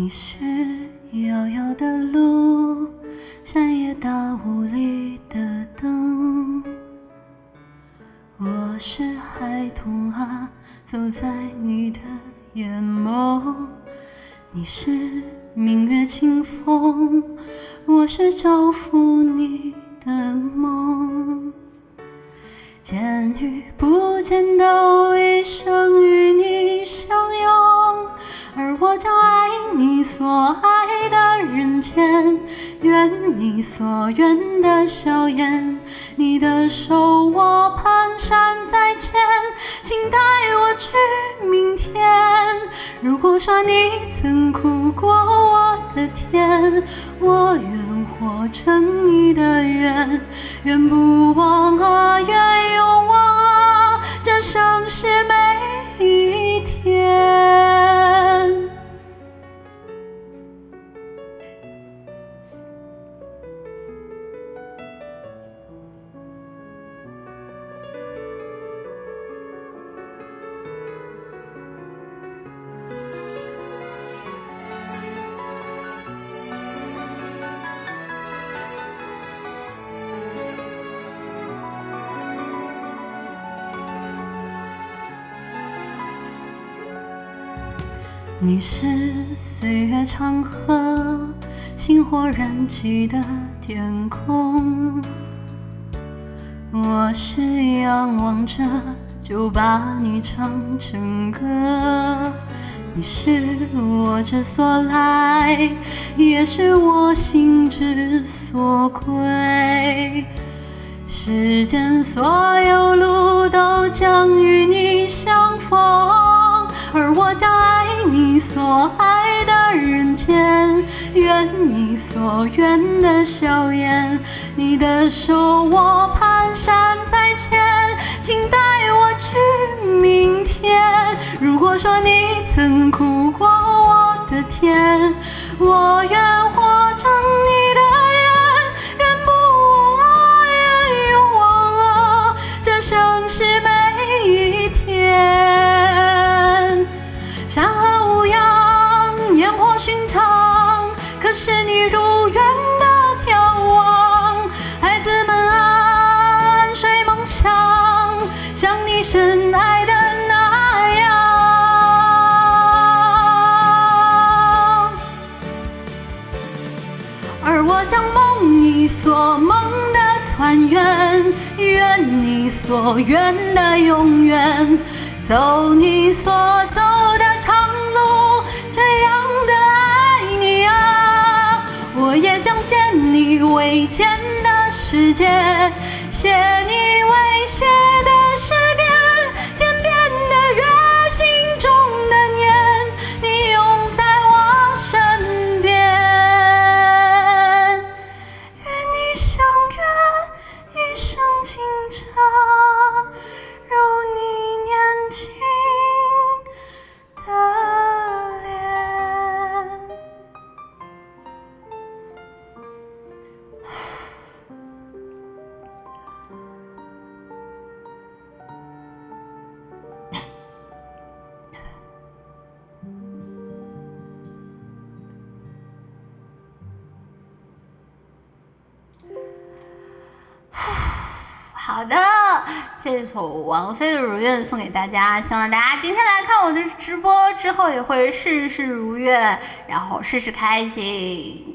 你是遥遥的路，山野大雾里的灯。我是孩童啊，走在你的眼眸。你是明月清风，我是照拂你的梦。见与不见都一生与你，将爱你所爱的人间，愿你所愿的笑颜。你的手我蹒跚在牵，请带我去明天。如果说你曾哭过我的甜，我愿活成你的愿，愿不忘啊，愿永忘啊，这盛世每你是岁月长河，星火燃起的天空。我是仰望着就把你唱成歌。你是我之所来，也是我心之所归。世间所有路都将与你相所爱的人间，愿你所愿的笑颜。你的手我蹒跚在牵，请带我去明天。如果说你曾哭过我的甜，我愿活成你的愿，愿不枉啊，愿永忘啊，这盛世无恙，烟火寻常，可是你如愿的眺望。孩子们安睡梦乡，像你深爱的那样。而我将梦你所梦的团圆，愿你所愿的永远，走你所走我也将见你未见的世界，写你未写的好的，这首王菲的《如愿》送给大家，希望大家今天来看我的直播之后也会事事如愿，然后事事开心。